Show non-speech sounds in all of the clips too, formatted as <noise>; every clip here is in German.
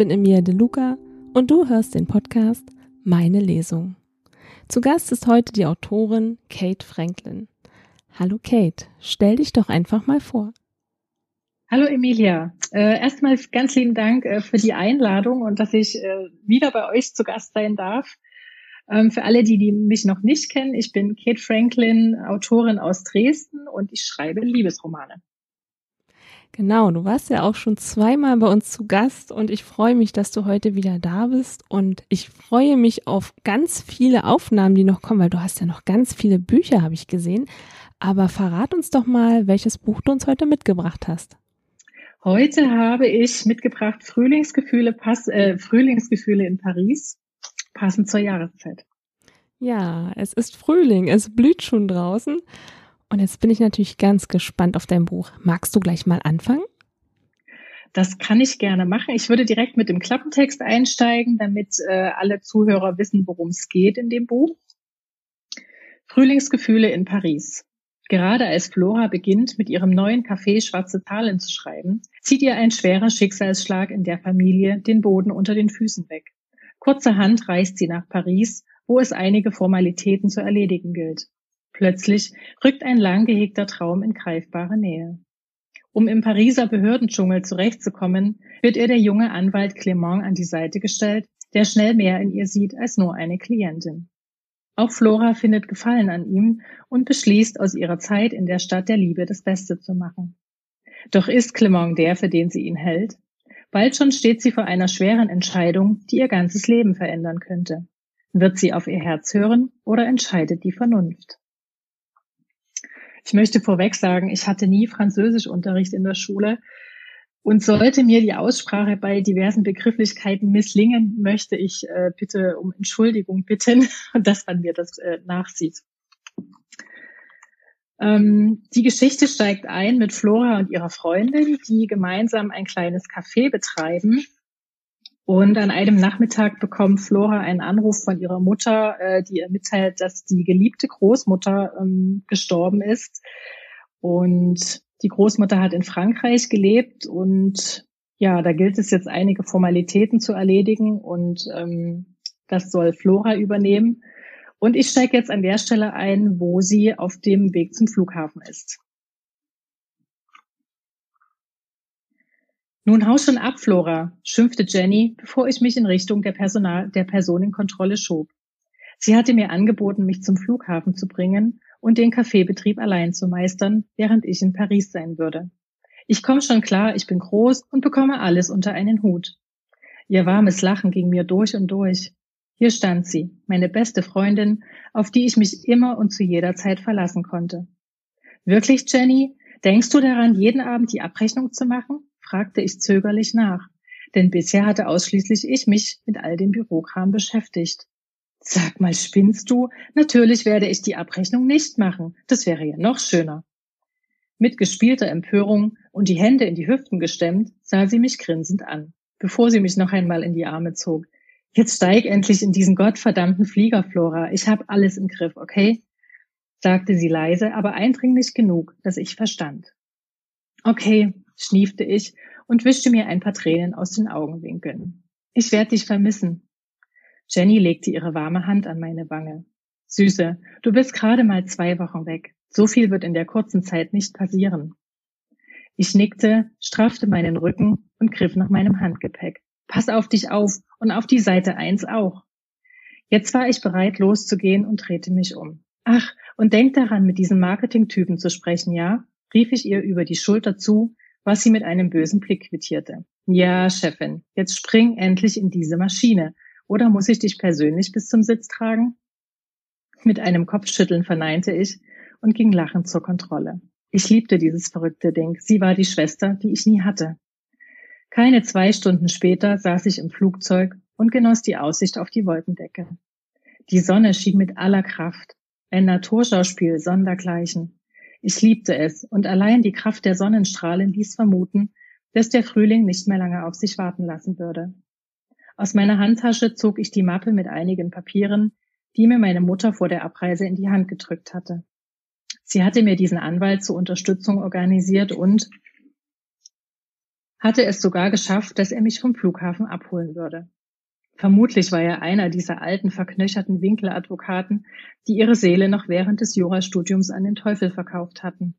Bin Emilia De Luca und du hörst den Podcast Meine Lesung. Zu Gast ist heute die Autorin Kate Franklin. Hallo Kate, stell dich doch einfach mal vor. Hallo Emilia. Äh, erstmal ganz lieben Dank äh, für die Einladung und dass ich äh, wieder bei euch zu Gast sein darf. Ähm, für alle, die, die mich noch nicht kennen, ich bin Kate Franklin, Autorin aus Dresden und ich schreibe Liebesromane. Genau, du warst ja auch schon zweimal bei uns zu Gast und ich freue mich, dass du heute wieder da bist und ich freue mich auf ganz viele Aufnahmen, die noch kommen, weil du hast ja noch ganz viele Bücher, habe ich gesehen. Aber verrat uns doch mal, welches Buch du uns heute mitgebracht hast. Heute habe ich mitgebracht Frühlingsgefühle, Pass, äh, Frühlingsgefühle in Paris, passend zur Jahreszeit. Ja, es ist Frühling, es blüht schon draußen. Und jetzt bin ich natürlich ganz gespannt auf dein Buch. Magst du gleich mal anfangen? Das kann ich gerne machen. Ich würde direkt mit dem Klappentext einsteigen, damit äh, alle Zuhörer wissen, worum es geht in dem Buch. Frühlingsgefühle in Paris. Gerade als Flora beginnt, mit ihrem neuen Café Schwarze Zahlen zu schreiben, zieht ihr ein schwerer Schicksalsschlag in der Familie den Boden unter den Füßen weg. Kurzerhand reist sie nach Paris, wo es einige Formalitäten zu erledigen gilt. Plötzlich rückt ein lang gehegter Traum in greifbare Nähe. Um im Pariser Behördendschungel zurechtzukommen, wird ihr der junge Anwalt Clement an die Seite gestellt, der schnell mehr in ihr sieht als nur eine Klientin. Auch Flora findet Gefallen an ihm und beschließt, aus ihrer Zeit in der Stadt der Liebe das Beste zu machen. Doch ist Clement der, für den sie ihn hält? Bald schon steht sie vor einer schweren Entscheidung, die ihr ganzes Leben verändern könnte. Wird sie auf ihr Herz hören oder entscheidet die Vernunft? Ich möchte vorweg sagen, ich hatte nie Französischunterricht in der Schule. Und sollte mir die Aussprache bei diversen Begrifflichkeiten misslingen, möchte ich äh, bitte um Entschuldigung bitten <laughs> dass man mir das äh, nachsieht. Ähm, die Geschichte steigt ein mit Flora und ihrer Freundin, die gemeinsam ein kleines Café betreiben und an einem Nachmittag bekommt Flora einen Anruf von ihrer Mutter, äh, die ihr mitteilt, dass die geliebte Großmutter ähm, gestorben ist. Und die Großmutter hat in Frankreich gelebt und ja, da gilt es jetzt einige Formalitäten zu erledigen und ähm, das soll Flora übernehmen. Und ich steige jetzt an der Stelle ein, wo sie auf dem Weg zum Flughafen ist. Nun hau schon ab, Flora, schimpfte Jenny, bevor ich mich in Richtung der, Personal der Personenkontrolle schob. Sie hatte mir angeboten, mich zum Flughafen zu bringen und den Kaffeebetrieb allein zu meistern, während ich in Paris sein würde. Ich komme schon klar, ich bin groß und bekomme alles unter einen Hut. Ihr warmes Lachen ging mir durch und durch. Hier stand sie, meine beste Freundin, auf die ich mich immer und zu jeder Zeit verlassen konnte. Wirklich, Jenny? Denkst du daran, jeden Abend die Abrechnung zu machen? Fragte ich zögerlich nach, denn bisher hatte ausschließlich ich mich mit all dem Bürokram beschäftigt. Sag mal, spinnst du? Natürlich werde ich die Abrechnung nicht machen. Das wäre ja noch schöner. Mit gespielter Empörung und die Hände in die Hüften gestemmt, sah sie mich grinsend an, bevor sie mich noch einmal in die Arme zog. Jetzt steig endlich in diesen gottverdammten Flieger, Flora. Ich habe alles im Griff, okay? sagte sie leise, aber eindringlich genug, dass ich verstand. Okay, schniefte ich und wischte mir ein paar Tränen aus den Augenwinkeln. Ich werde dich vermissen. Jenny legte ihre warme Hand an meine Wange. Süße, du bist gerade mal zwei Wochen weg. So viel wird in der kurzen Zeit nicht passieren. Ich nickte, straffte meinen Rücken und griff nach meinem Handgepäck. Pass auf dich auf und auf die Seite eins auch. Jetzt war ich bereit, loszugehen und drehte mich um. Ach, und denk daran, mit diesen Marketingtypen zu sprechen, ja? rief ich ihr über die Schulter zu, was sie mit einem bösen Blick quittierte. Ja, Chefin, jetzt spring endlich in diese Maschine. Oder muss ich dich persönlich bis zum Sitz tragen? Mit einem Kopfschütteln verneinte ich und ging lachend zur Kontrolle. Ich liebte dieses verrückte Ding. Sie war die Schwester, die ich nie hatte. Keine zwei Stunden später saß ich im Flugzeug und genoss die Aussicht auf die Wolkendecke. Die Sonne schien mit aller Kraft. Ein Naturschauspiel sondergleichen. Ich liebte es, und allein die Kraft der Sonnenstrahlen ließ vermuten, dass der Frühling nicht mehr lange auf sich warten lassen würde. Aus meiner Handtasche zog ich die Mappe mit einigen Papieren, die mir meine Mutter vor der Abreise in die Hand gedrückt hatte. Sie hatte mir diesen Anwalt zur Unterstützung organisiert und hatte es sogar geschafft, dass er mich vom Flughafen abholen würde. Vermutlich war er einer dieser alten, verknöcherten Winkeladvokaten, die ihre Seele noch während des Jurastudiums an den Teufel verkauft hatten.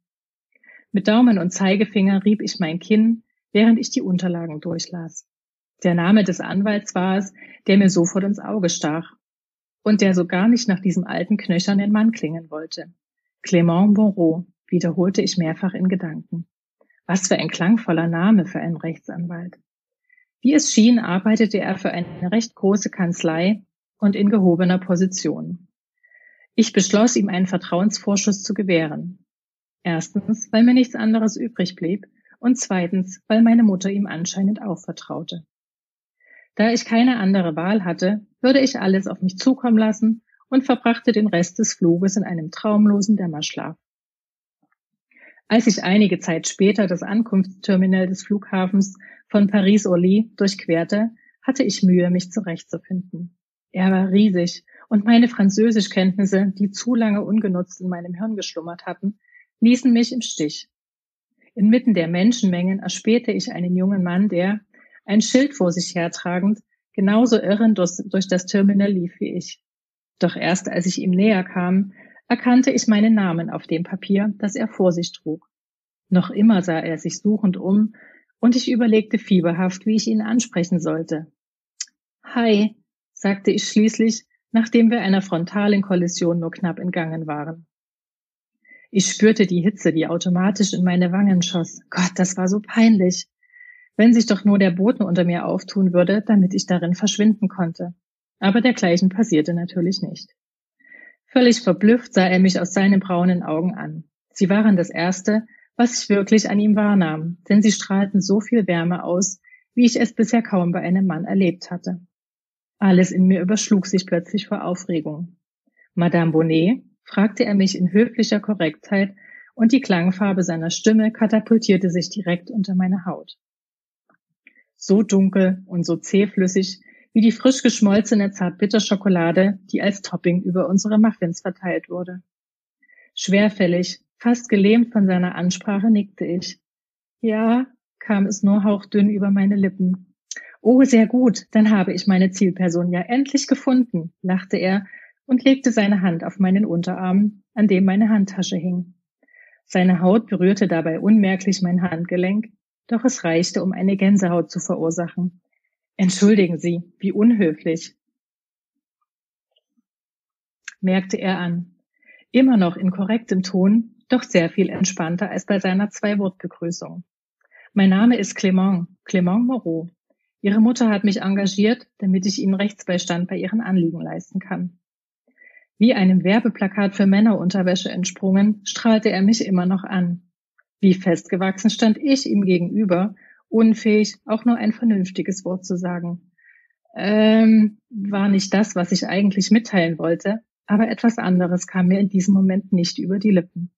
Mit Daumen und Zeigefinger rieb ich mein Kinn, während ich die Unterlagen durchlas. Der Name des Anwalts war es, der mir sofort ins Auge stach und der so gar nicht nach diesem alten, knöchernen Mann klingen wollte. Clément Moreau, wiederholte ich mehrfach in Gedanken. Was für ein klangvoller Name für einen Rechtsanwalt. Wie es schien, arbeitete er für eine recht große Kanzlei und in gehobener Position. Ich beschloss, ihm einen Vertrauensvorschuss zu gewähren. Erstens, weil mir nichts anderes übrig blieb und zweitens, weil meine Mutter ihm anscheinend auch vertraute. Da ich keine andere Wahl hatte, würde ich alles auf mich zukommen lassen und verbrachte den Rest des Fluges in einem traumlosen Dämmerschlaf. Als ich einige Zeit später das Ankunftsterminal des Flughafens von Paris-Orly durchquerte, hatte ich Mühe, mich zurechtzufinden. Er war riesig und meine Französischkenntnisse, die zu lange ungenutzt in meinem Hirn geschlummert hatten, ließen mich im Stich. Inmitten der Menschenmengen erspähte ich einen jungen Mann, der, ein Schild vor sich hertragend, genauso irrend durch, das Terminal lief wie ich. Doch erst als ich ihm näher kam, erkannte ich meinen Namen auf dem Papier, das er vor sich trug. Noch immer sah er sich suchend um, und ich überlegte fieberhaft, wie ich ihn ansprechen sollte. Hi, sagte ich schließlich, nachdem wir einer frontalen Kollision nur knapp entgangen waren. Ich spürte die Hitze, die automatisch in meine Wangen schoss. Gott, das war so peinlich. Wenn sich doch nur der Boden unter mir auftun würde, damit ich darin verschwinden konnte. Aber dergleichen passierte natürlich nicht. Völlig verblüfft sah er mich aus seinen braunen Augen an. Sie waren das Erste, was ich wirklich an ihm wahrnahm, denn sie strahlten so viel Wärme aus, wie ich es bisher kaum bei einem Mann erlebt hatte. Alles in mir überschlug sich plötzlich vor Aufregung. Madame Bonnet? fragte er mich in höflicher Korrektheit, und die Klangfarbe seiner Stimme katapultierte sich direkt unter meine Haut. So dunkel und so zähflüssig, wie die frisch geschmolzene Zartbitterschokolade, die als Topping über unsere Muffins verteilt wurde. Schwerfällig, fast gelähmt von seiner Ansprache, nickte ich. Ja, kam es nur hauchdünn über meine Lippen. Oh, sehr gut, dann habe ich meine Zielperson ja endlich gefunden, lachte er und legte seine Hand auf meinen Unterarm, an dem meine Handtasche hing. Seine Haut berührte dabei unmerklich mein Handgelenk, doch es reichte, um eine Gänsehaut zu verursachen. Entschuldigen Sie, wie unhöflich, merkte er an. Immer noch in korrektem Ton, doch sehr viel entspannter als bei seiner Zwei-Wort-Begrüßung. Mein Name ist Clément, Clément Moreau. Ihre Mutter hat mich engagiert, damit ich Ihnen Rechtsbeistand bei Ihren Anliegen leisten kann. Wie einem Werbeplakat für Männerunterwäsche entsprungen, strahlte er mich immer noch an. Wie festgewachsen stand ich ihm gegenüber unfähig, auch nur ein vernünftiges Wort zu sagen. Ähm, war nicht das, was ich eigentlich mitteilen wollte, aber etwas anderes kam mir in diesem Moment nicht über die Lippen.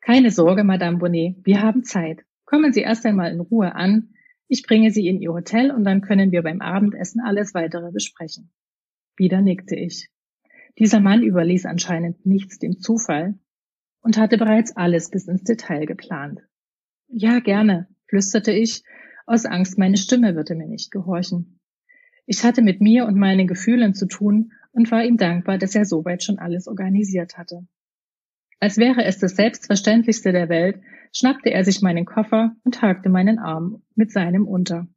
Keine Sorge, Madame Bonnet, wir haben Zeit. Kommen Sie erst einmal in Ruhe an. Ich bringe Sie in Ihr Hotel und dann können wir beim Abendessen alles weitere besprechen. Wieder nickte ich. Dieser Mann überließ anscheinend nichts dem Zufall und hatte bereits alles bis ins Detail geplant. Ja, gerne, flüsterte ich, aus Angst, meine Stimme würde mir nicht gehorchen. Ich hatte mit mir und meinen Gefühlen zu tun und war ihm dankbar, dass er soweit schon alles organisiert hatte. Als wäre es das Selbstverständlichste der Welt, schnappte er sich meinen Koffer und hakte meinen Arm mit seinem unter,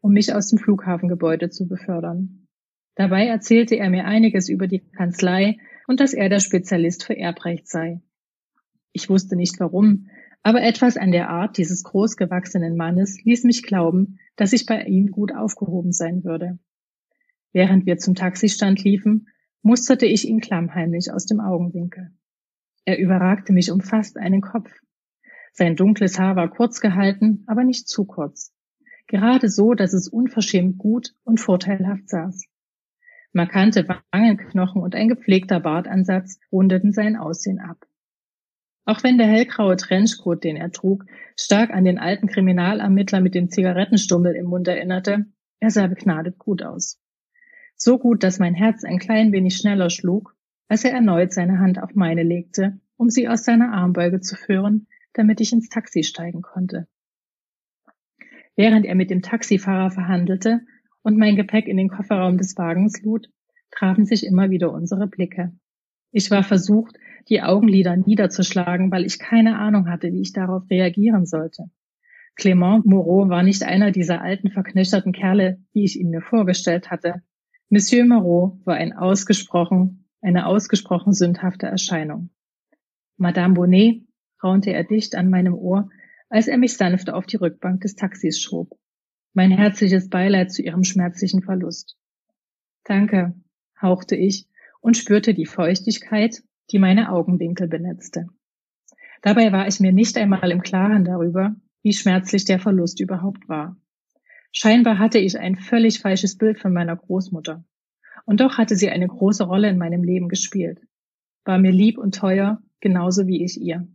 um mich aus dem Flughafengebäude zu befördern. Dabei erzählte er mir einiges über die Kanzlei und dass er der Spezialist für Erbrecht sei. Ich wusste nicht warum, aber etwas an der Art dieses großgewachsenen Mannes ließ mich glauben, dass ich bei ihm gut aufgehoben sein würde. Während wir zum Taxistand liefen, musterte ich ihn klammheimlich aus dem Augenwinkel. Er überragte mich um fast einen Kopf. Sein dunkles Haar war kurz gehalten, aber nicht zu kurz. Gerade so, dass es unverschämt gut und vorteilhaft saß. Markante Wangenknochen und ein gepflegter Bartansatz rundeten sein Aussehen ab. Auch wenn der hellgraue Trenchcoat, den er trug, stark an den alten Kriminalermittler mit dem Zigarettenstummel im Mund erinnerte, er sah begnadet gut aus. So gut, dass mein Herz ein klein wenig schneller schlug, als er erneut seine Hand auf meine legte, um sie aus seiner Armbeuge zu führen, damit ich ins Taxi steigen konnte. Während er mit dem Taxifahrer verhandelte und mein Gepäck in den Kofferraum des Wagens lud, trafen sich immer wieder unsere Blicke. Ich war versucht, die Augenlider niederzuschlagen, weil ich keine Ahnung hatte, wie ich darauf reagieren sollte. Clement Moreau war nicht einer dieser alten, verknöcherten Kerle, wie ich ihn mir vorgestellt hatte. Monsieur Moreau war ein ausgesprochen, eine ausgesprochen sündhafte Erscheinung. Madame Bonnet, raunte er dicht an meinem Ohr, als er mich sanft auf die Rückbank des Taxis schob. Mein herzliches Beileid zu ihrem schmerzlichen Verlust. Danke, hauchte ich und spürte die Feuchtigkeit, die meine Augenwinkel benetzte. Dabei war ich mir nicht einmal im Klaren darüber, wie schmerzlich der Verlust überhaupt war. Scheinbar hatte ich ein völlig falsches Bild von meiner Großmutter. Und doch hatte sie eine große Rolle in meinem Leben gespielt. War mir lieb und teuer, genauso wie ich ihr.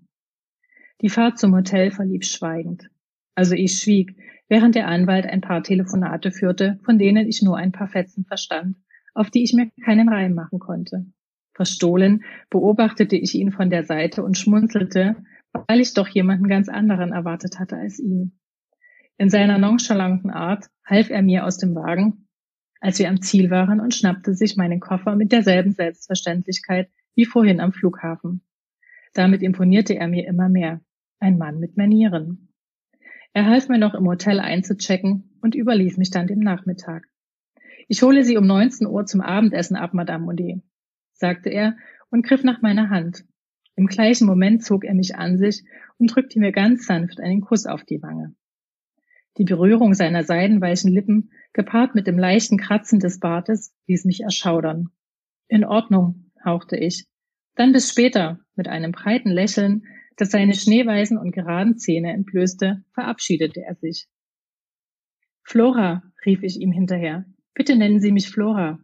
Die Fahrt zum Hotel verlief schweigend. Also ich schwieg, während der Anwalt ein paar Telefonate führte, von denen ich nur ein paar Fetzen verstand, auf die ich mir keinen Reim machen konnte. Verstohlen beobachtete ich ihn von der Seite und schmunzelte, weil ich doch jemanden ganz anderen erwartet hatte als ihn. In seiner nonchalanten Art half er mir aus dem Wagen, als wir am Ziel waren und schnappte sich meinen Koffer mit derselben Selbstverständlichkeit wie vorhin am Flughafen. Damit imponierte er mir immer mehr. Ein Mann mit Manieren. Er half mir noch im Hotel einzuchecken und überließ mich dann dem Nachmittag. Ich hole Sie um 19 Uhr zum Abendessen ab, Madame Monet, sagte er und griff nach meiner Hand. Im gleichen Moment zog er mich an sich und drückte mir ganz sanft einen Kuss auf die Wange. Die Berührung seiner seidenweichen Lippen, gepaart mit dem leichten Kratzen des Bartes, ließ mich erschaudern. In Ordnung, hauchte ich. Dann bis später, mit einem breiten Lächeln, das seine schneeweißen und geraden Zähne entblößte, verabschiedete er sich. Flora, rief ich ihm hinterher. Bitte nennen Sie mich Flora.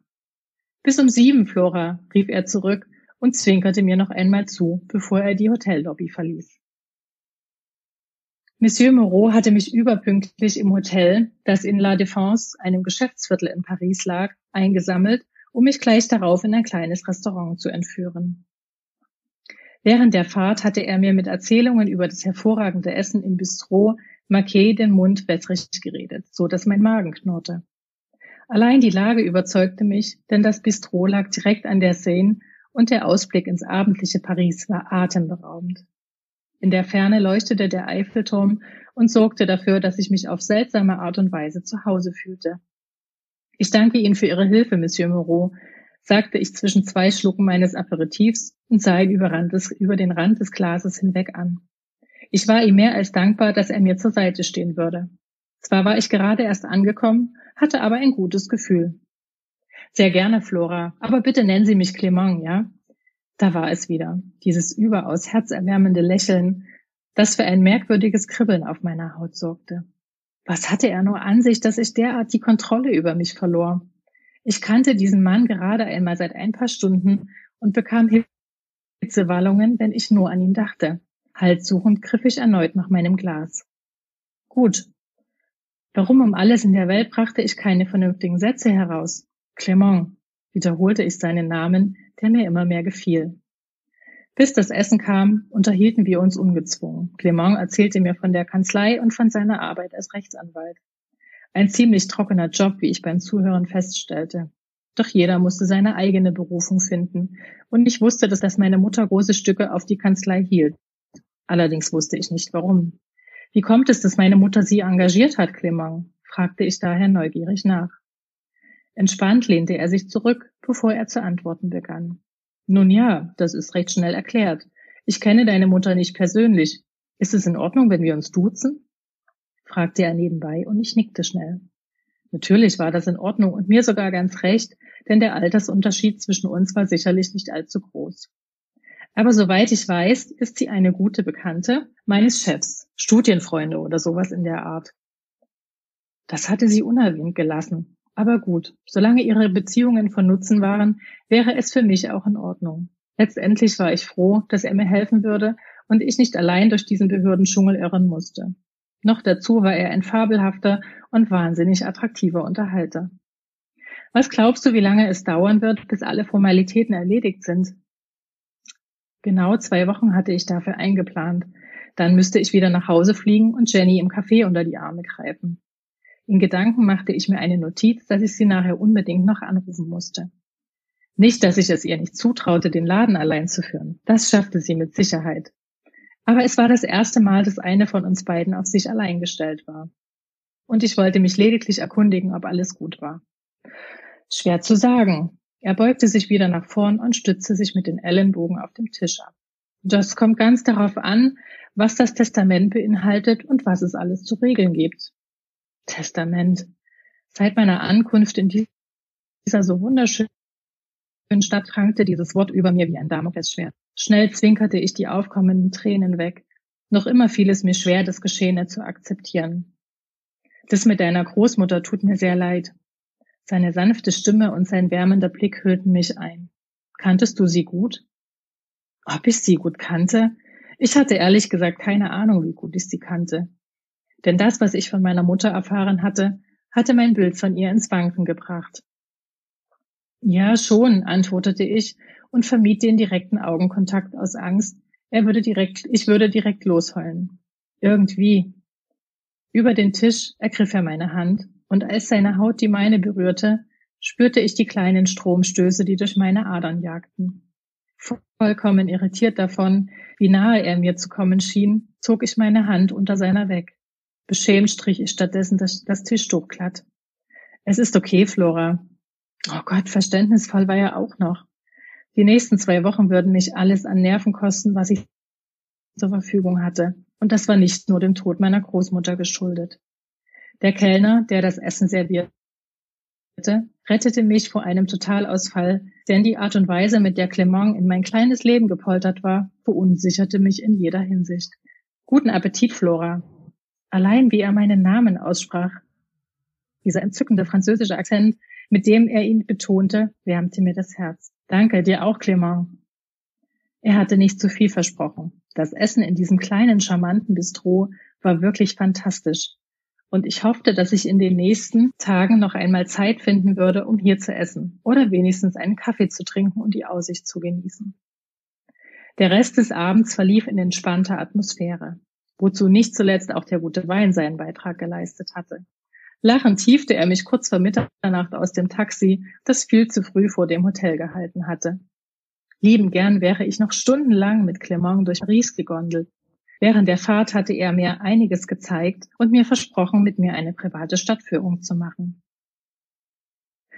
Bis um sieben, Flora, rief er zurück und zwinkerte mir noch einmal zu, bevor er die Hotellobby verließ. Monsieur Moreau hatte mich überpünktlich im Hotel, das in La Défense, einem Geschäftsviertel in Paris lag, eingesammelt, um mich gleich darauf in ein kleines Restaurant zu entführen. Während der Fahrt hatte er mir mit Erzählungen über das hervorragende Essen im Bistro Marquet den Mund wässrig geredet, so dass mein Magen knurrte. Allein die Lage überzeugte mich, denn das Bistro lag direkt an der Seine und der Ausblick ins abendliche Paris war atemberaubend. In der Ferne leuchtete der Eiffelturm und sorgte dafür, dass ich mich auf seltsame Art und Weise zu Hause fühlte. Ich danke Ihnen für Ihre Hilfe, Monsieur Moreau, sagte ich zwischen zwei Schlucken meines Aperitifs und sah ihn über, des, über den Rand des Glases hinweg an. Ich war ihm mehr als dankbar, dass er mir zur Seite stehen würde. Zwar war ich gerade erst angekommen, hatte aber ein gutes Gefühl. Sehr gerne, Flora. Aber bitte nennen Sie mich Clement, ja? Da war es wieder. Dieses überaus herzerwärmende Lächeln, das für ein merkwürdiges Kribbeln auf meiner Haut sorgte. Was hatte er nur an sich, dass ich derart die Kontrolle über mich verlor? Ich kannte diesen Mann gerade einmal seit ein paar Stunden und bekam Hitzewallungen, wenn ich nur an ihn dachte. Halssuchend griff ich erneut nach meinem Glas. Gut. Warum um alles in der Welt brachte ich keine vernünftigen Sätze heraus? Clement, wiederholte ich seinen Namen, der mir immer mehr gefiel. Bis das Essen kam, unterhielten wir uns ungezwungen. Clement erzählte mir von der Kanzlei und von seiner Arbeit als Rechtsanwalt. Ein ziemlich trockener Job, wie ich beim Zuhören feststellte. Doch jeder musste seine eigene Berufung finden. Und ich wusste, dass meine Mutter große Stücke auf die Kanzlei hielt. Allerdings wusste ich nicht warum. Wie kommt es, dass meine Mutter Sie engagiert hat, Clement? fragte ich daher neugierig nach. Entspannt lehnte er sich zurück, bevor er zu antworten begann. Nun ja, das ist recht schnell erklärt. Ich kenne deine Mutter nicht persönlich. Ist es in Ordnung, wenn wir uns duzen? fragte er nebenbei und ich nickte schnell. Natürlich war das in Ordnung und mir sogar ganz recht, denn der Altersunterschied zwischen uns war sicherlich nicht allzu groß. Aber soweit ich weiß, ist sie eine gute Bekannte meines Chefs, Studienfreunde oder sowas in der Art. Das hatte sie unerwähnt gelassen. Aber gut, solange ihre Beziehungen von Nutzen waren, wäre es für mich auch in Ordnung. Letztendlich war ich froh, dass er mir helfen würde und ich nicht allein durch diesen Behördendschungel irren musste. Noch dazu war er ein fabelhafter und wahnsinnig attraktiver Unterhalter. Was glaubst du, wie lange es dauern wird, bis alle Formalitäten erledigt sind? Genau zwei Wochen hatte ich dafür eingeplant. Dann müsste ich wieder nach Hause fliegen und Jenny im Café unter die Arme greifen. In Gedanken machte ich mir eine Notiz, dass ich sie nachher unbedingt noch anrufen musste. Nicht, dass ich es ihr nicht zutraute, den Laden allein zu führen. Das schaffte sie mit Sicherheit. Aber es war das erste Mal, dass eine von uns beiden auf sich allein gestellt war. Und ich wollte mich lediglich erkundigen, ob alles gut war. Schwer zu sagen. Er beugte sich wieder nach vorn und stützte sich mit den Ellenbogen auf dem Tisch ab. Das kommt ganz darauf an, was das Testament beinhaltet und was es alles zu regeln gibt. Testament. Seit meiner Ankunft in dieser so wunderschönen Stadt prangte dieses Wort über mir wie ein Damoklesschwert. Schnell zwinkerte ich die aufkommenden Tränen weg. Noch immer fiel es mir schwer, das Geschehene zu akzeptieren. Das mit deiner Großmutter tut mir sehr leid. Seine sanfte Stimme und sein wärmender Blick hüllten mich ein. Kanntest du sie gut? Ob ich sie gut kannte? Ich hatte ehrlich gesagt keine Ahnung, wie gut ich sie kannte. Denn das, was ich von meiner Mutter erfahren hatte, hatte mein Bild von ihr ins Wanken gebracht. Ja, schon, antwortete ich und vermied den direkten Augenkontakt aus Angst, er würde direkt, ich würde direkt losheulen. Irgendwie. Über den Tisch ergriff er meine Hand und als seine Haut die meine berührte, spürte ich die kleinen Stromstöße, die durch meine Adern jagten. Vollkommen irritiert davon, wie nahe er mir zu kommen schien, zog ich meine Hand unter seiner weg. Beschämt strich ich stattdessen das, das Tischtuch glatt. Es ist okay, Flora. Oh Gott, verständnisvoll war er auch noch. Die nächsten zwei Wochen würden mich alles an Nerven kosten, was ich zur Verfügung hatte. Und das war nicht nur dem Tod meiner Großmutter geschuldet. Der Kellner, der das Essen servierte, rettete mich vor einem Totalausfall, denn die Art und Weise, mit der Clement in mein kleines Leben gepoltert war, verunsicherte mich in jeder Hinsicht. Guten Appetit, Flora. Allein wie er meinen Namen aussprach, dieser entzückende französische Akzent, mit dem er ihn betonte, wärmte mir das Herz. Danke, dir auch, Clement. Er hatte nicht zu viel versprochen. Das Essen in diesem kleinen, charmanten Bistro war wirklich fantastisch. Und ich hoffte, dass ich in den nächsten Tagen noch einmal Zeit finden würde, um hier zu essen oder wenigstens einen Kaffee zu trinken und die Aussicht zu genießen. Der Rest des Abends verlief in entspannter Atmosphäre, wozu nicht zuletzt auch der gute Wein seinen Beitrag geleistet hatte. Lachend tiefte er mich kurz vor Mitternacht aus dem Taxi, das viel zu früh vor dem Hotel gehalten hatte. Lieben gern wäre ich noch stundenlang mit Clement durch Paris gegondelt. Während der Fahrt hatte er mir einiges gezeigt und mir versprochen, mit mir eine private Stadtführung zu machen.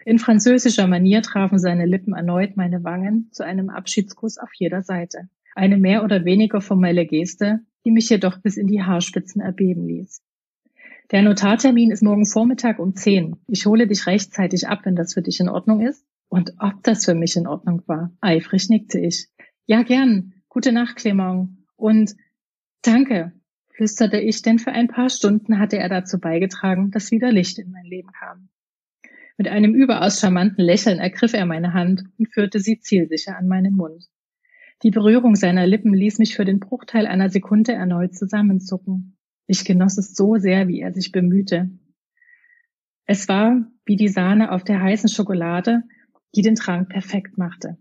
In französischer Manier trafen seine Lippen erneut meine Wangen zu einem Abschiedskuss auf jeder Seite. Eine mehr oder weniger formelle Geste, die mich jedoch bis in die Haarspitzen erbeben ließ. Der Notartermin ist morgen Vormittag um 10. Ich hole dich rechtzeitig ab, wenn das für dich in Ordnung ist. Und ob das für mich in Ordnung war. Eifrig nickte ich. Ja, gern. Gute Nacht, Clement. Und danke, flüsterte ich, denn für ein paar Stunden hatte er dazu beigetragen, dass wieder Licht in mein Leben kam. Mit einem überaus charmanten Lächeln ergriff er meine Hand und führte sie zielsicher an meinen Mund. Die Berührung seiner Lippen ließ mich für den Bruchteil einer Sekunde erneut zusammenzucken. Ich genoss es so sehr, wie er sich bemühte. Es war wie die Sahne auf der heißen Schokolade, die den Trank perfekt machte.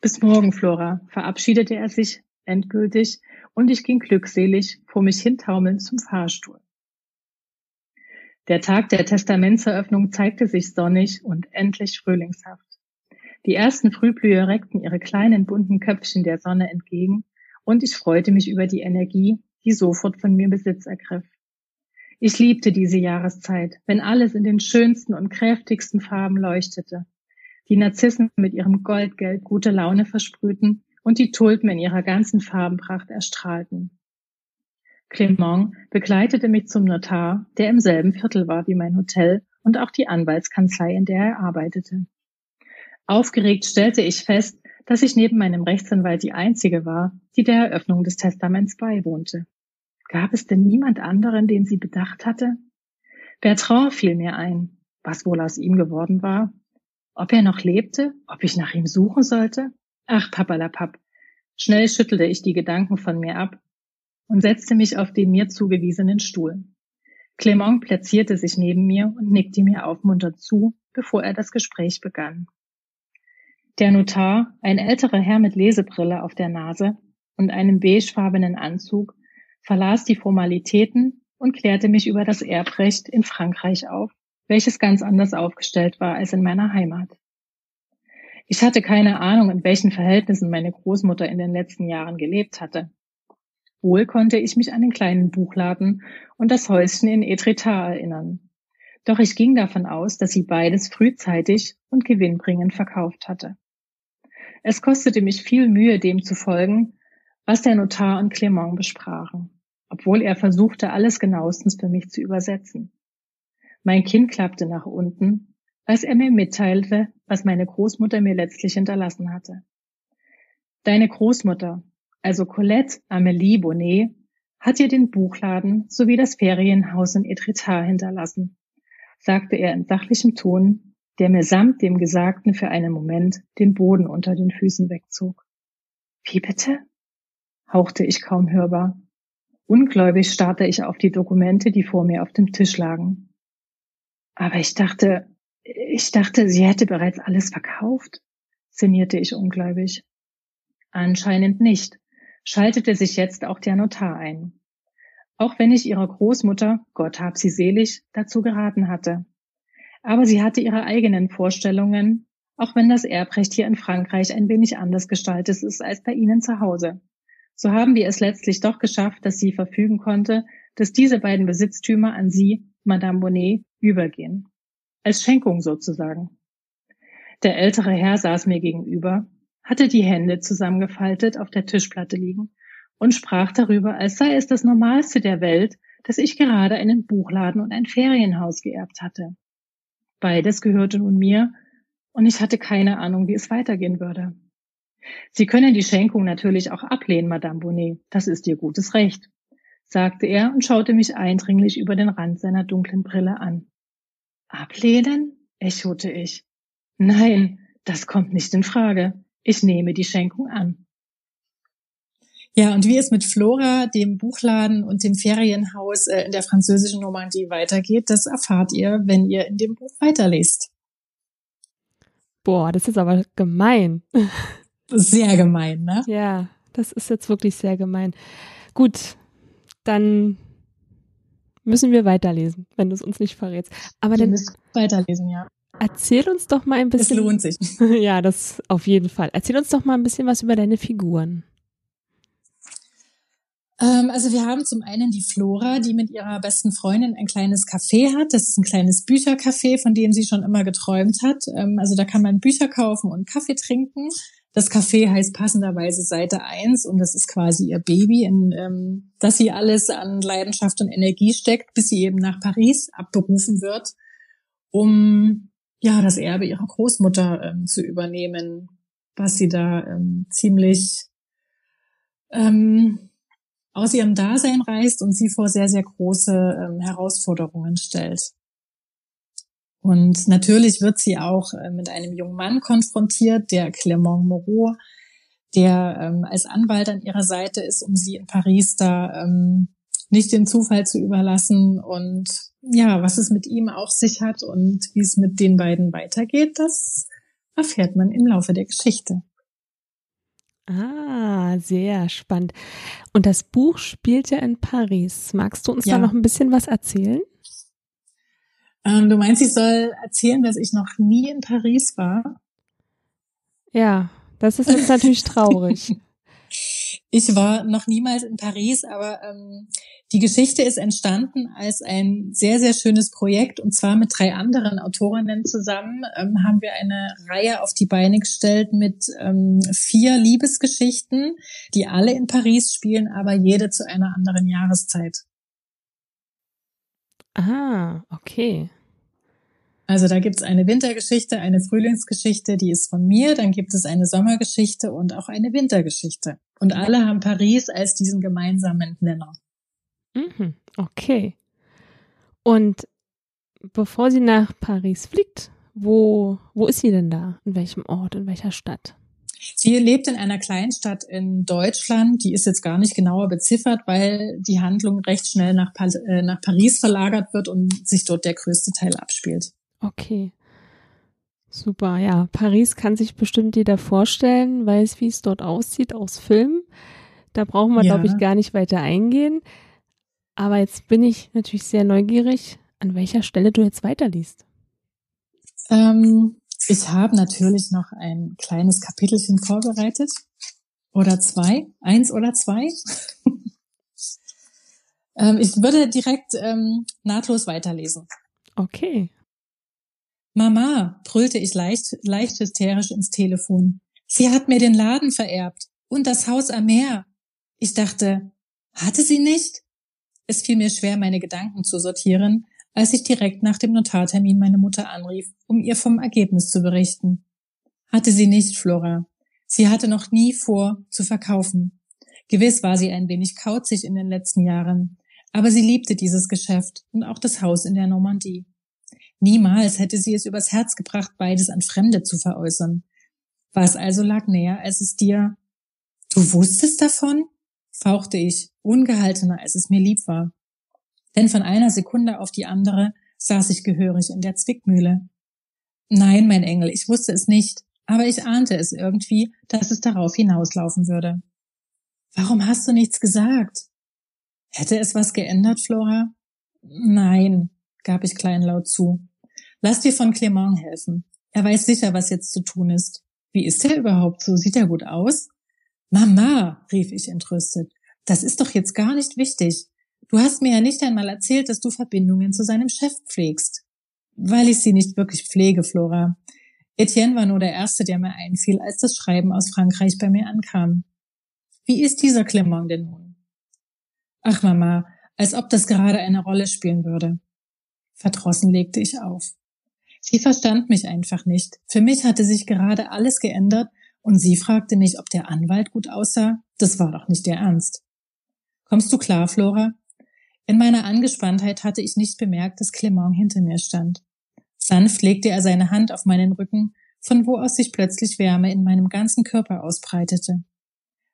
Bis morgen, Flora, verabschiedete er sich endgültig und ich ging glückselig vor mich hintaumelnd zum Fahrstuhl. Der Tag der Testamentseröffnung zeigte sich sonnig und endlich frühlingshaft. Die ersten Frühblüher reckten ihre kleinen bunten Köpfchen der Sonne entgegen und ich freute mich über die Energie, die sofort von mir Besitz ergriff. Ich liebte diese Jahreszeit, wenn alles in den schönsten und kräftigsten Farben leuchtete. Die Narzissen mit ihrem Goldgelb gute Laune versprühten und die Tulpen in ihrer ganzen Farbenpracht erstrahlten. Clement begleitete mich zum Notar, der im selben Viertel war wie mein Hotel und auch die Anwaltskanzlei, in der er arbeitete. Aufgeregt stellte ich fest, dass ich neben meinem Rechtsanwalt die einzige war, die der Eröffnung des Testaments beiwohnte. Gab es denn niemand anderen, den sie bedacht hatte? Bertrand fiel mir ein, was wohl aus ihm geworden war. Ob er noch lebte, ob ich nach ihm suchen sollte? Ach, papalapap. Schnell schüttelte ich die Gedanken von mir ab und setzte mich auf den mir zugewiesenen Stuhl. Clement platzierte sich neben mir und nickte mir aufmunternd zu, bevor er das Gespräch begann. Der Notar, ein älterer Herr mit Lesebrille auf der Nase und einem beigefarbenen Anzug, verlas die Formalitäten und klärte mich über das Erbrecht in Frankreich auf, welches ganz anders aufgestellt war als in meiner Heimat. Ich hatte keine Ahnung, in welchen Verhältnissen meine Großmutter in den letzten Jahren gelebt hatte. Wohl konnte ich mich an den kleinen Buchladen und das Häuschen in Etretat erinnern. Doch ich ging davon aus, dass sie beides frühzeitig und gewinnbringend verkauft hatte. Es kostete mich viel Mühe, dem zu folgen, was der Notar und Clement besprachen, obwohl er versuchte, alles genauestens für mich zu übersetzen. Mein Kinn klappte nach unten als er mir mitteilte, was meine Großmutter mir letztlich hinterlassen hatte. Deine Großmutter, also Colette Amélie Bonnet, hat dir den Buchladen sowie das Ferienhaus in Etretat hinterlassen, sagte er in sachlichem Ton, der mir samt dem Gesagten für einen Moment den Boden unter den Füßen wegzog. Wie bitte? hauchte ich kaum hörbar. Ungläubig starrte ich auf die Dokumente, die vor mir auf dem Tisch lagen. Aber ich dachte, ich dachte, sie hätte bereits alles verkauft, sinnierte ich ungläubig. Anscheinend nicht, schaltete sich jetzt auch der Notar ein. Auch wenn ich ihrer Großmutter, Gott hab sie selig, dazu geraten hatte. Aber sie hatte ihre eigenen Vorstellungen, auch wenn das Erbrecht hier in Frankreich ein wenig anders gestaltet ist als bei Ihnen zu Hause. So haben wir es letztlich doch geschafft, dass sie verfügen konnte, dass diese beiden Besitztümer an Sie, Madame Bonnet, übergehen als Schenkung sozusagen. Der ältere Herr saß mir gegenüber, hatte die Hände zusammengefaltet auf der Tischplatte liegen und sprach darüber, als sei es das Normalste der Welt, dass ich gerade einen Buchladen und ein Ferienhaus geerbt hatte. Beides gehörte nun mir, und ich hatte keine Ahnung, wie es weitergehen würde. Sie können die Schenkung natürlich auch ablehnen, Madame Bonnet, das ist Ihr gutes Recht, sagte er und schaute mich eindringlich über den Rand seiner dunklen Brille an. Ablehnen? echote ich. Nein, das kommt nicht in Frage. Ich nehme die Schenkung an. Ja, und wie es mit Flora, dem Buchladen und dem Ferienhaus äh, in der französischen Normandie weitergeht, das erfahrt ihr, wenn ihr in dem Buch weiterlest. Boah, das ist aber gemein. Sehr gemein, ne? Ja, das ist jetzt wirklich sehr gemein. Gut, dann müssen wir weiterlesen, wenn du es uns nicht verrätst. Aber wir dann müssen weiterlesen, ja. Erzähl uns doch mal ein bisschen. Es lohnt sich. <laughs> ja, das auf jeden Fall. Erzähl uns doch mal ein bisschen was über deine Figuren. Ähm, also wir haben zum einen die Flora, die mit ihrer besten Freundin ein kleines Café hat. Das ist ein kleines Büchercafé, von dem sie schon immer geträumt hat. Ähm, also da kann man Bücher kaufen und Kaffee trinken. Das Café heißt passenderweise Seite 1 und das ist quasi ihr Baby, in ähm, das sie alles an Leidenschaft und Energie steckt, bis sie eben nach Paris abberufen wird, um ja das Erbe ihrer Großmutter ähm, zu übernehmen, was sie da ähm, ziemlich ähm, aus ihrem Dasein reißt und sie vor sehr, sehr große ähm, Herausforderungen stellt. Und natürlich wird sie auch äh, mit einem jungen Mann konfrontiert, der Clement Moreau, der ähm, als Anwalt an ihrer Seite ist, um sie in Paris da ähm, nicht den Zufall zu überlassen. Und ja, was es mit ihm auf sich hat und wie es mit den beiden weitergeht, das erfährt man im Laufe der Geschichte. Ah, sehr spannend. Und das Buch spielt ja in Paris. Magst du uns ja. da noch ein bisschen was erzählen? Ähm, du meinst, ich soll erzählen, dass ich noch nie in Paris war? Ja, das ist jetzt natürlich traurig. <laughs> Ich war noch niemals in Paris, aber ähm, die Geschichte ist entstanden als ein sehr, sehr schönes Projekt und zwar mit drei anderen Autorinnen zusammen ähm, haben wir eine Reihe auf die Beine gestellt mit ähm, vier Liebesgeschichten, die alle in Paris spielen, aber jede zu einer anderen Jahreszeit. Ah, okay. Also da gibt es eine Wintergeschichte, eine Frühlingsgeschichte, die ist von mir, dann gibt es eine Sommergeschichte und auch eine Wintergeschichte. Und alle haben Paris als diesen gemeinsamen Nenner. Mhm, okay. Und bevor sie nach Paris fliegt, wo, wo ist sie denn da? In welchem Ort, in welcher Stadt? Sie lebt in einer Kleinstadt in Deutschland, die ist jetzt gar nicht genauer beziffert, weil die Handlung recht schnell nach, pa äh, nach Paris verlagert wird und sich dort der größte Teil abspielt. Okay. Super, ja. Paris kann sich bestimmt jeder vorstellen, weiß, wie es dort aussieht aus Filmen. Da brauchen wir, ja. glaube ich, gar nicht weiter eingehen. Aber jetzt bin ich natürlich sehr neugierig, an welcher Stelle du jetzt weiterliest. Ähm, ich habe natürlich noch ein kleines Kapitelchen vorbereitet. Oder zwei. Eins oder zwei. <laughs> ähm, ich würde direkt ähm, nahtlos weiterlesen. Okay. Mama, brüllte ich leicht, leicht hysterisch ins Telefon. Sie hat mir den Laden vererbt und das Haus am Meer. Ich dachte, hatte sie nicht? Es fiel mir schwer, meine Gedanken zu sortieren, als ich direkt nach dem Notartermin meine Mutter anrief, um ihr vom Ergebnis zu berichten. Hatte sie nicht, Flora. Sie hatte noch nie vor, zu verkaufen. Gewiss war sie ein wenig kauzig in den letzten Jahren, aber sie liebte dieses Geschäft und auch das Haus in der Normandie. Niemals hätte sie es übers Herz gebracht, beides an Fremde zu veräußern. Was also lag näher, als es dir Du wusstest davon? fauchte ich, ungehaltener, als es mir lieb war. Denn von einer Sekunde auf die andere saß ich gehörig in der Zwickmühle. Nein, mein Engel, ich wusste es nicht, aber ich ahnte es irgendwie, dass es darauf hinauslaufen würde. Warum hast du nichts gesagt? Hätte es was geändert, Flora? Nein, gab ich kleinlaut zu. Lass dir von Clement helfen. Er weiß sicher, was jetzt zu tun ist. Wie ist er überhaupt so? Sieht er gut aus? Mama, rief ich entrüstet, das ist doch jetzt gar nicht wichtig. Du hast mir ja nicht einmal erzählt, dass du Verbindungen zu seinem Chef pflegst. Weil ich sie nicht wirklich pflege, Flora. Etienne war nur der Erste, der mir einfiel, als das Schreiben aus Frankreich bei mir ankam. Wie ist dieser Clement denn nun? Ach, Mama, als ob das gerade eine Rolle spielen würde. Verdrossen legte ich auf. Sie verstand mich einfach nicht. Für mich hatte sich gerade alles geändert und sie fragte mich, ob der Anwalt gut aussah. Das war doch nicht der Ernst. Kommst du klar, Flora? In meiner Angespanntheit hatte ich nicht bemerkt, dass Clement hinter mir stand. Sanft legte er seine Hand auf meinen Rücken, von wo aus sich plötzlich Wärme in meinem ganzen Körper ausbreitete.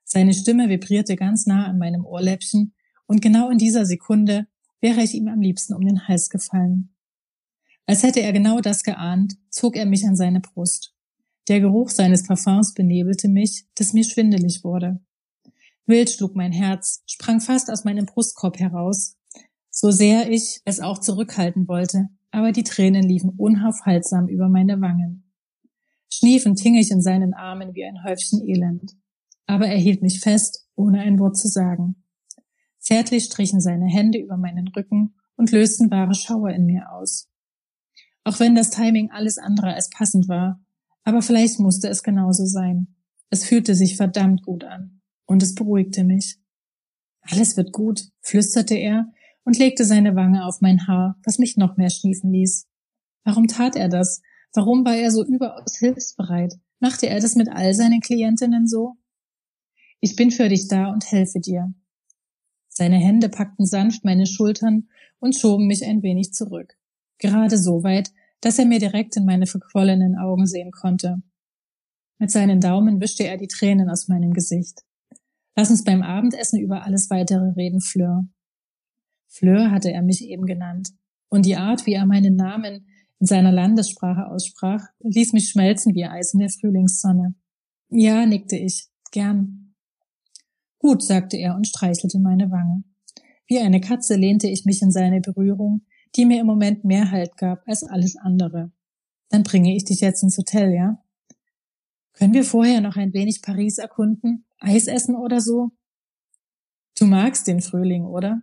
Seine Stimme vibrierte ganz nah an meinem Ohrläppchen, und genau in dieser Sekunde wäre ich ihm am liebsten um den Hals gefallen. Als hätte er genau das geahnt, zog er mich an seine Brust. Der Geruch seines Parfums benebelte mich, dass mir schwindelig wurde. Wild schlug mein Herz, sprang fast aus meinem Brustkorb heraus, so sehr ich es auch zurückhalten wollte, aber die Tränen liefen unaufhaltsam über meine Wangen. Schniefend hing ich in seinen Armen wie ein Häufchen Elend. Aber er hielt mich fest, ohne ein Wort zu sagen. Zärtlich strichen seine Hände über meinen Rücken und lösten wahre Schauer in mir aus. Auch wenn das Timing alles andere als passend war, aber vielleicht musste es genauso sein. Es fühlte sich verdammt gut an. Und es beruhigte mich. Alles wird gut, flüsterte er und legte seine Wange auf mein Haar, was mich noch mehr schniefen ließ. Warum tat er das? Warum war er so überaus hilfsbereit? Machte er das mit all seinen Klientinnen so? Ich bin für dich da und helfe dir. Seine Hände packten sanft meine Schultern und schoben mich ein wenig zurück. Gerade so weit, dass er mir direkt in meine verquollenen Augen sehen konnte. Mit seinen Daumen wischte er die Tränen aus meinem Gesicht. Lass uns beim Abendessen über alles weitere reden, Fleur. Fleur hatte er mich eben genannt. Und die Art, wie er meinen Namen in seiner Landessprache aussprach, ließ mich schmelzen wie Eis in der Frühlingssonne. Ja, nickte ich. Gern. Gut, sagte er und streichelte meine Wange. Wie eine Katze lehnte ich mich in seine Berührung, die mir im Moment mehr Halt gab als alles andere. Dann bringe ich dich jetzt ins Hotel, ja? Können wir vorher noch ein wenig Paris erkunden? Eis essen oder so? Du magst den Frühling, oder?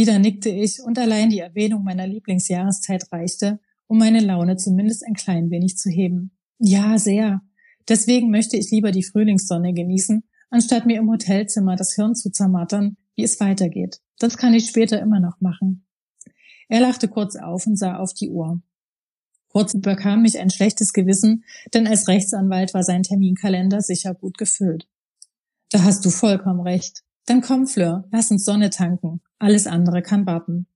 Wieder nickte ich und allein die Erwähnung meiner Lieblingsjahreszeit reichte, um meine Laune zumindest ein klein wenig zu heben. Ja, sehr. Deswegen möchte ich lieber die Frühlingssonne genießen, anstatt mir im Hotelzimmer das Hirn zu zermattern, wie es weitergeht. Das kann ich später immer noch machen. Er lachte kurz auf und sah auf die Uhr. Kurz überkam mich ein schlechtes Gewissen, denn als Rechtsanwalt war sein Terminkalender sicher gut gefüllt. Da hast du vollkommen recht. Dann komm, Fleur, lass uns Sonne tanken. Alles andere kann warten,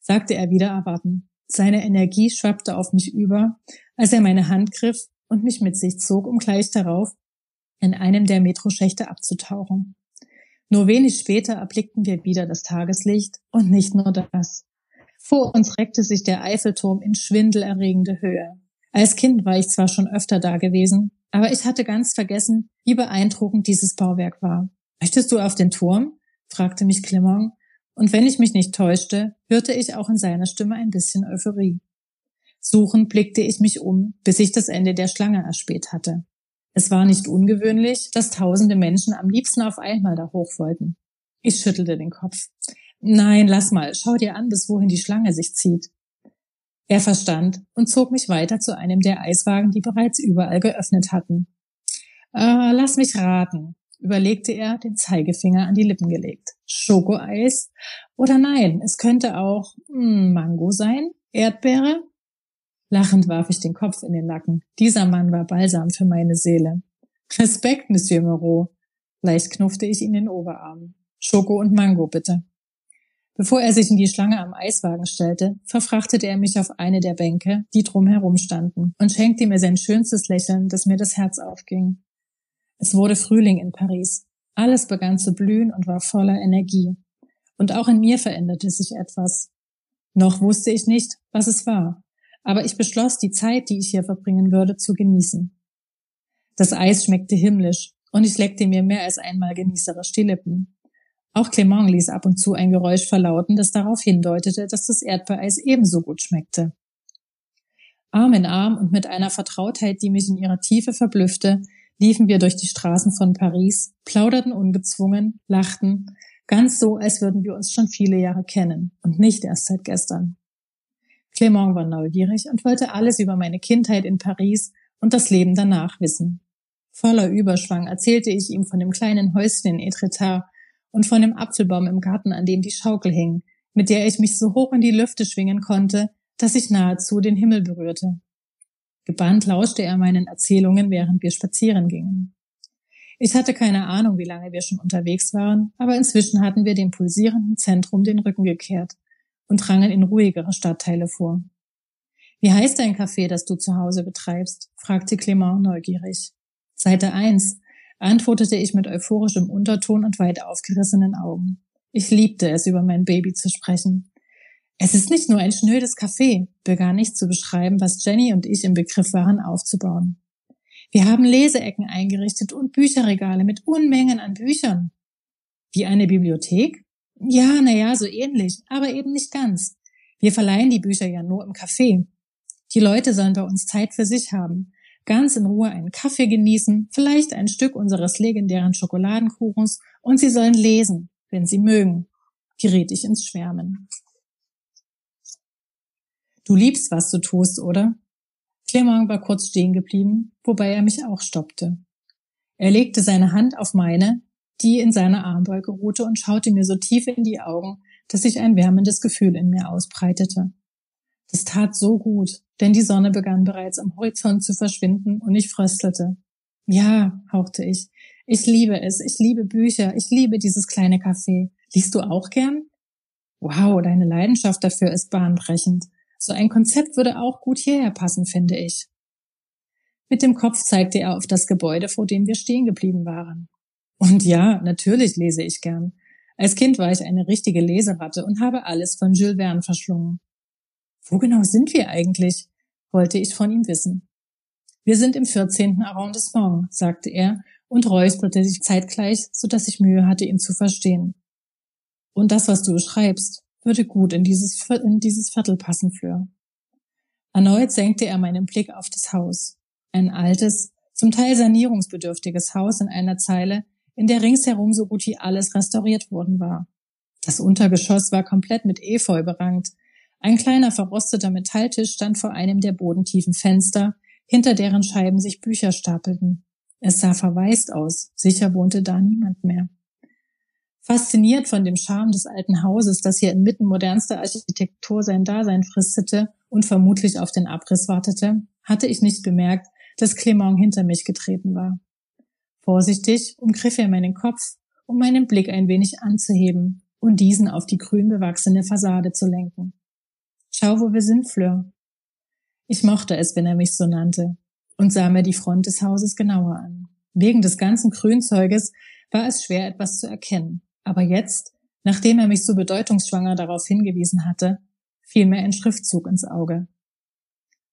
sagte er wieder erwarten. Seine Energie schwappte auf mich über, als er meine Hand griff und mich mit sich zog, um gleich darauf in einem der Metroschächte abzutauchen. Nur wenig später erblickten wir wieder das Tageslicht und nicht nur das. Vor uns reckte sich der Eiffelturm in schwindelerregende Höhe. Als Kind war ich zwar schon öfter da gewesen, aber ich hatte ganz vergessen, wie beeindruckend dieses Bauwerk war. Möchtest du auf den Turm? fragte mich Clement, Und wenn ich mich nicht täuschte, hörte ich auch in seiner Stimme ein bisschen Euphorie. Suchend blickte ich mich um, bis ich das Ende der Schlange erspäht hatte. Es war nicht ungewöhnlich, dass tausende Menschen am liebsten auf einmal da hoch wollten. Ich schüttelte den Kopf. Nein, lass mal, schau dir an, bis wohin die Schlange sich zieht. Er verstand und zog mich weiter zu einem der Eiswagen, die bereits überall geöffnet hatten. Äh, lass mich raten, überlegte er, den Zeigefinger an die Lippen gelegt. Schokoeis? Oder nein, es könnte auch mh, hm, Mango sein? Erdbeere? Lachend warf ich den Kopf in den Nacken. Dieser Mann war Balsam für meine Seele. Respekt, Monsieur Moreau. Leicht knuffte ich ihn in den Oberarm. Schoko und Mango, bitte. Bevor er sich in die Schlange am Eiswagen stellte, verfrachtete er mich auf eine der Bänke, die drumherum standen, und schenkte mir sein schönstes Lächeln, das mir das Herz aufging. Es wurde Frühling in Paris. Alles begann zu blühen und war voller Energie. Und auch in mir veränderte sich etwas. Noch wusste ich nicht, was es war, aber ich beschloss, die Zeit, die ich hier verbringen würde, zu genießen. Das Eis schmeckte himmlisch, und ich leckte mir mehr als einmal genießerisch die Lippen. Auch Clement ließ ab und zu ein Geräusch verlauten, das darauf hindeutete, dass das Erdbeereis ebenso gut schmeckte. Arm in Arm und mit einer Vertrautheit, die mich in ihrer Tiefe verblüffte, liefen wir durch die Straßen von Paris, plauderten ungezwungen, lachten, ganz so, als würden wir uns schon viele Jahre kennen und nicht erst seit gestern. Clement war neugierig und wollte alles über meine Kindheit in Paris und das Leben danach wissen. Voller Überschwang erzählte ich ihm von dem kleinen Häuschen in Etretat, und von dem Apfelbaum im Garten, an dem die Schaukel hing, mit der ich mich so hoch in die Lüfte schwingen konnte, dass ich nahezu den Himmel berührte. Gebannt lauschte er meinen Erzählungen, während wir spazieren gingen. Ich hatte keine Ahnung, wie lange wir schon unterwegs waren, aber inzwischen hatten wir dem pulsierenden Zentrum den Rücken gekehrt und drangen in ruhigere Stadtteile vor. Wie heißt dein Café, das du zu Hause betreibst? fragte Clement neugierig. Seite 1, antwortete ich mit euphorischem Unterton und weit aufgerissenen Augen. Ich liebte es, über mein Baby zu sprechen. Es ist nicht nur ein schnödes Café, begann ich zu beschreiben, was Jenny und ich im Begriff waren aufzubauen. Wir haben Leseecken eingerichtet und Bücherregale mit Unmengen an Büchern. Wie eine Bibliothek? Ja, na ja, so ähnlich, aber eben nicht ganz. Wir verleihen die Bücher ja nur im Café. Die Leute sollen bei uns Zeit für sich haben ganz in Ruhe einen Kaffee genießen, vielleicht ein Stück unseres legendären Schokoladenkuchens und sie sollen lesen, wenn sie mögen, geriet ich ins Schwärmen. Du liebst, was du tust, oder? Clement war kurz stehen geblieben, wobei er mich auch stoppte. Er legte seine Hand auf meine, die in seiner Armbeuge ruhte und schaute mir so tief in die Augen, dass sich ein wärmendes Gefühl in mir ausbreitete. Das tat so gut, denn die Sonne begann bereits am Horizont zu verschwinden und ich fröstelte. Ja, hauchte ich. Ich liebe es. Ich liebe Bücher. Ich liebe dieses kleine Café. Liest du auch gern? Wow, deine Leidenschaft dafür ist bahnbrechend. So ein Konzept würde auch gut hierher passen, finde ich. Mit dem Kopf zeigte er auf das Gebäude, vor dem wir stehen geblieben waren. Und ja, natürlich lese ich gern. Als Kind war ich eine richtige Leseratte und habe alles von Jules Verne verschlungen. Wo genau sind wir eigentlich? wollte ich von ihm wissen. Wir sind im 14. Arrondissement, sagte er und räusperte sich zeitgleich, so dass ich Mühe hatte, ihn zu verstehen. Und das, was du beschreibst, würde gut in dieses, in dieses Viertel passen, Fleur. Erneut senkte er meinen Blick auf das Haus. Ein altes, zum Teil sanierungsbedürftiges Haus in einer Zeile, in der ringsherum so gut wie alles restauriert worden war. Das Untergeschoss war komplett mit Efeu berankt, ein kleiner verrosteter Metalltisch stand vor einem der bodentiefen Fenster, hinter deren Scheiben sich Bücher stapelten. Es sah verwaist aus, sicher wohnte da niemand mehr. Fasziniert von dem Charme des alten Hauses, das hier inmitten modernster Architektur sein Dasein fristete und vermutlich auf den Abriss wartete, hatte ich nicht bemerkt, dass Clement hinter mich getreten war. Vorsichtig umgriff er meinen Kopf, um meinen Blick ein wenig anzuheben und diesen auf die grün bewachsene Fassade zu lenken. Schau, wo wir sind, Fleur. Ich mochte es, wenn er mich so nannte, und sah mir die Front des Hauses genauer an. Wegen des ganzen Grünzeuges war es schwer, etwas zu erkennen. Aber jetzt, nachdem er mich so bedeutungsschwanger darauf hingewiesen hatte, fiel mir ein Schriftzug ins Auge.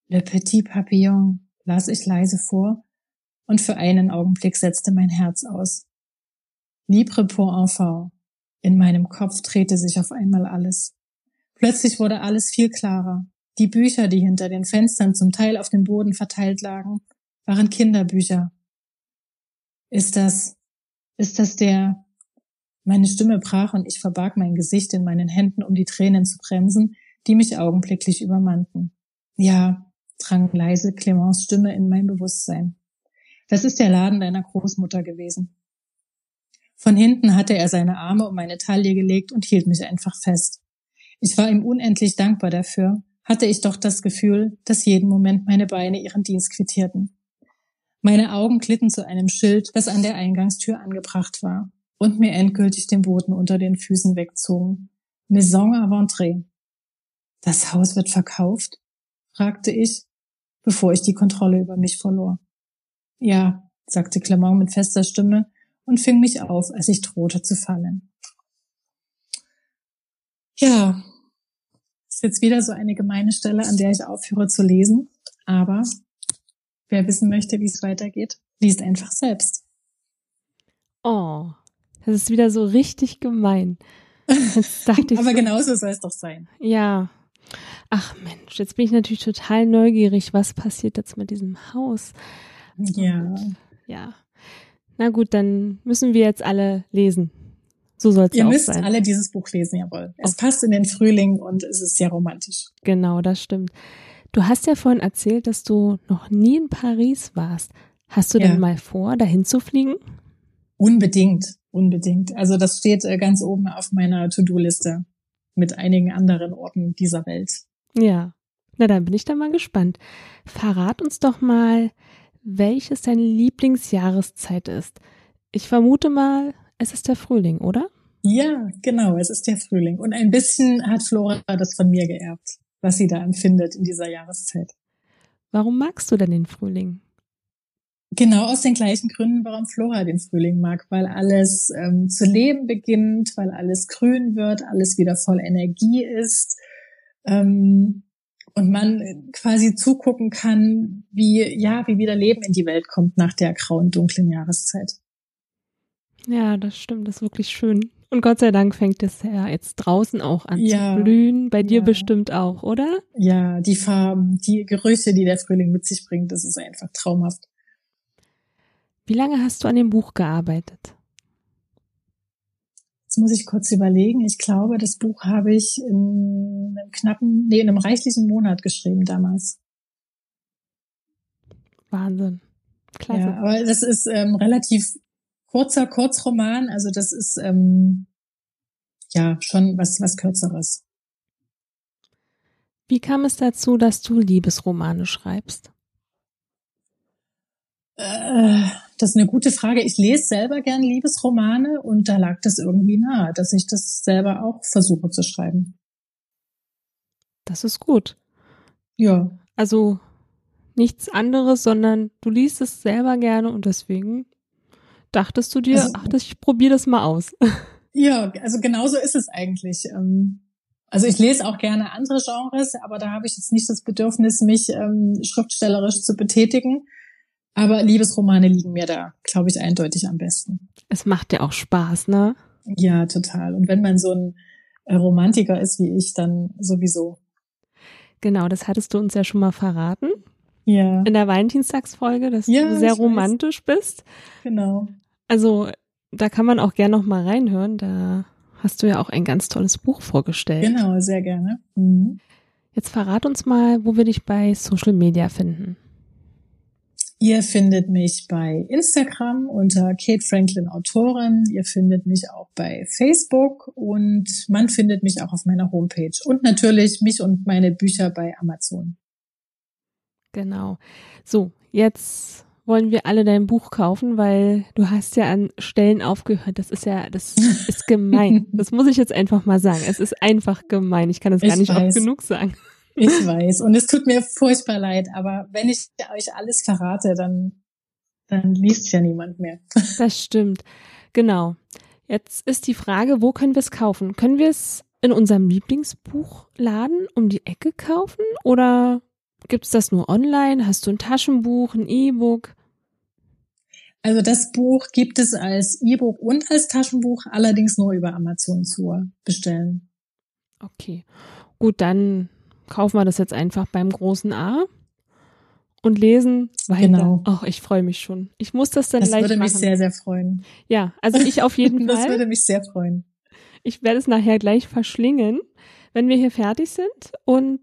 Le Petit Papillon, las ich leise vor, und für einen Augenblick setzte mein Herz aus. Libre pour enfant, In meinem Kopf drehte sich auf einmal alles. Plötzlich wurde alles viel klarer. Die Bücher, die hinter den Fenstern zum Teil auf dem Boden verteilt lagen, waren Kinderbücher. Ist das, ist das der, meine Stimme brach und ich verbarg mein Gesicht in meinen Händen, um die Tränen zu bremsen, die mich augenblicklich übermannten. Ja, drang leise Clemens Stimme in mein Bewusstsein. Das ist der Laden deiner Großmutter gewesen. Von hinten hatte er seine Arme um meine Taille gelegt und hielt mich einfach fest. Ich war ihm unendlich dankbar dafür, hatte ich doch das Gefühl, dass jeden Moment meine Beine ihren Dienst quittierten. Meine Augen glitten zu einem Schild, das an der Eingangstür angebracht war und mir endgültig den Boden unter den Füßen wegzogen. Maison ventrer. Das Haus wird verkauft? fragte ich, bevor ich die Kontrolle über mich verlor. Ja, sagte Clement mit fester Stimme und fing mich auf, als ich drohte zu fallen. Ja, ist jetzt wieder so eine gemeine Stelle, an der ich aufhöre zu lesen, aber wer wissen möchte, wie es weitergeht, liest einfach selbst. Oh, das ist wieder so richtig gemein. Jetzt <laughs> dachte ich aber so, genauso soll es doch sein. Ja. Ach Mensch, jetzt bin ich natürlich total neugierig, was passiert jetzt mit diesem Haus. Ja. Und, ja. Na gut, dann müssen wir jetzt alle lesen. So soll es auch sein. Ihr müsst alle dieses Buch lesen, jawohl. Es passt in den Frühling und es ist sehr romantisch. Genau, das stimmt. Du hast ja vorhin erzählt, dass du noch nie in Paris warst. Hast du ja. denn mal vor, dahin zu fliegen? Unbedingt, unbedingt. Also das steht äh, ganz oben auf meiner To-Do-Liste mit einigen anderen Orten dieser Welt. Ja, na dann bin ich da mal gespannt. Verrat uns doch mal, welches deine Lieblingsjahreszeit ist. Ich vermute mal, es ist der Frühling, oder? Ja, genau, es ist der Frühling. Und ein bisschen hat Flora das von mir geerbt, was sie da empfindet in dieser Jahreszeit. Warum magst du denn den Frühling? Genau aus den gleichen Gründen, warum Flora den Frühling mag, weil alles ähm, zu leben beginnt, weil alles grün wird, alles wieder voll Energie ist. Ähm, und man quasi zugucken kann, wie, ja, wie wieder Leben in die Welt kommt nach der grauen, dunklen Jahreszeit. Ja, das stimmt, das ist wirklich schön. Und Gott sei Dank fängt es ja jetzt draußen auch an ja, zu blühen. Bei dir ja. bestimmt auch, oder? Ja, die Farben, die Gerüche, die der Frühling mit sich bringt, das ist einfach traumhaft. Wie lange hast du an dem Buch gearbeitet? Jetzt muss ich kurz überlegen. Ich glaube, das Buch habe ich in einem knappen, nee, in einem reichlichen Monat geschrieben damals. Wahnsinn. Klasse. Ja, aber das ist ähm, relativ kurzer Kurzroman, also das ist ähm, ja schon was was kürzeres. Wie kam es dazu, dass du Liebesromane schreibst? Äh, das ist eine gute Frage. Ich lese selber gern Liebesromane und da lag das irgendwie nahe, dass ich das selber auch versuche zu schreiben. Das ist gut. Ja. Also nichts anderes, sondern du liest es selber gerne und deswegen dachtest du dir, also, ach, ich probiere das mal aus. <laughs> Ja, also genauso ist es eigentlich. Ähm, also ich lese auch gerne andere Genres, aber da habe ich jetzt nicht das Bedürfnis, mich ähm, schriftstellerisch zu betätigen. Aber Liebesromane liegen mir da, glaube ich, eindeutig am besten. Es macht ja auch Spaß, ne? Ja, total. Und wenn man so ein äh, Romantiker ist wie ich, dann sowieso. Genau, das hattest du uns ja schon mal verraten. Ja. In der Valentinstagsfolge, dass ja, du sehr romantisch weiß. bist. Genau. Also, da kann man auch gerne noch mal reinhören. Da hast du ja auch ein ganz tolles Buch vorgestellt. Genau, sehr gerne. Mhm. Jetzt verrat uns mal, wo wir dich bei Social Media finden. Ihr findet mich bei Instagram unter Kate Franklin Autorin. Ihr findet mich auch bei Facebook und man findet mich auch auf meiner Homepage und natürlich mich und meine Bücher bei Amazon. Genau. So, jetzt wollen wir alle dein Buch kaufen, weil du hast ja an Stellen aufgehört. Das ist ja, das ist gemein. <laughs> das muss ich jetzt einfach mal sagen. Es ist einfach gemein. Ich kann das gar ich nicht weiß. oft genug sagen. Ich weiß. Und es tut mir furchtbar leid, aber wenn ich euch alles verrate, dann, dann liest ja niemand mehr. <laughs> Das stimmt. Genau. Jetzt ist die Frage, wo können wir es kaufen? Können wir es in unserem Lieblingsbuchladen um die Ecke kaufen oder gibt es das nur online? Hast du ein Taschenbuch, ein E-Book? Also das Buch gibt es als E-Book und als Taschenbuch, allerdings nur über Amazon zu bestellen. Okay. Gut, dann kaufen wir das jetzt einfach beim großen A und lesen weiter. Genau. Oh, ich freue mich schon. Ich muss das dann das gleich machen. Das würde mich sehr, sehr freuen. Ja, also ich auf jeden <laughs> Fall. das würde mich sehr freuen. Ich werde es nachher gleich verschlingen, wenn wir hier fertig sind und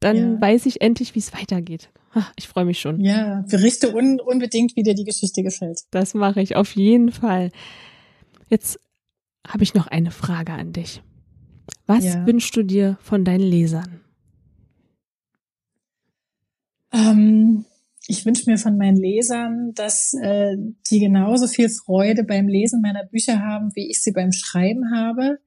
dann ja. weiß ich endlich, wie es weitergeht. Ach, ich freue mich schon. Ja, berichte un unbedingt, wie dir die Geschichte gefällt. Das mache ich auf jeden Fall. Jetzt habe ich noch eine Frage an dich. Was ja. wünschst du dir von deinen Lesern? Ähm, ich wünsche mir von meinen Lesern, dass äh, die genauso viel Freude beim Lesen meiner Bücher haben, wie ich sie beim Schreiben habe.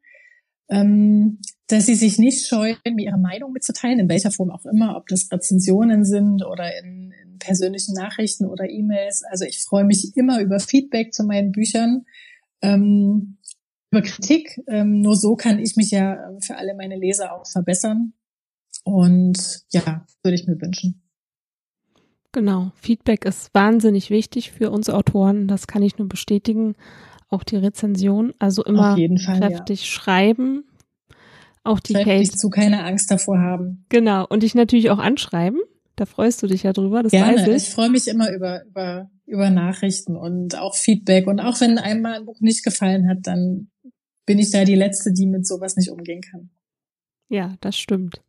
Ähm, dass sie sich nicht scheuen, mir ihre Meinung mitzuteilen, in welcher Form auch immer, ob das Rezensionen sind oder in, in persönlichen Nachrichten oder E-Mails. Also ich freue mich immer über Feedback zu meinen Büchern, ähm, über Kritik. Ähm, nur so kann ich mich ja für alle meine Leser auch verbessern. Und ja, würde ich mir wünschen. Genau, Feedback ist wahnsinnig wichtig für uns Autoren, das kann ich nur bestätigen. Auch die Rezension, also immer Fall, kräftig ja. schreiben. Auch die Kate. zu keine Angst davor haben. Genau, und dich natürlich auch anschreiben. Da freust du dich ja drüber, das Gerne. weiß ich. Ich freue mich immer über, über, über Nachrichten und auch Feedback. Und auch wenn einmal ein Buch nicht gefallen hat, dann bin ich da die Letzte, die mit sowas nicht umgehen kann. Ja, das stimmt.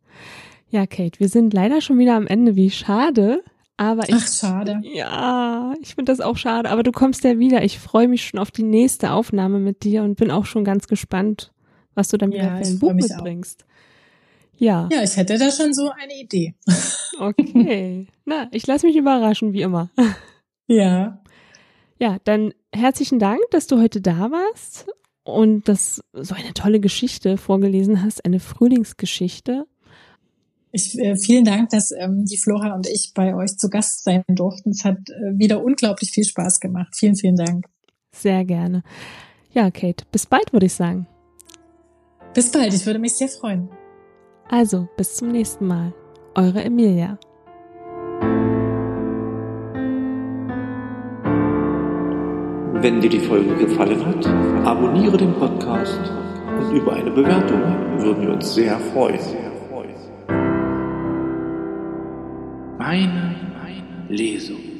Ja, Kate, wir sind leider schon wieder am Ende. Wie schade. Aber ich, Ach, schade. Ja, ich finde das auch schade. Aber du kommst ja wieder. Ich freue mich schon auf die nächste Aufnahme mit dir und bin auch schon ganz gespannt, was du dann wieder ja, für ein Buch mitbringst. Auch. Ja. Ja, ich hätte da schon so eine Idee. <laughs> Okay. Na, ich lasse mich überraschen, wie immer. <laughs> Ja. Ja, dann herzlichen Dank, dass du heute da warst und das so eine tolle Geschichte vorgelesen hast, eine Frühlingsgeschichte. Ich, äh, vielen Dank, dass ähm, die Flora und ich bei euch zu Gast sein durften. Es hat äh, wieder unglaublich viel Spaß gemacht. Vielen, vielen Dank. Sehr gerne. Ja, Kate, bis bald, würde ich sagen. Bis bald, ich würde mich sehr freuen. Also, bis zum nächsten Mal. Eure Emilia. Wenn dir die Folge gefallen hat, abonniere den Podcast und über eine Bewertung würden wir uns sehr freuen. Meine Lesung.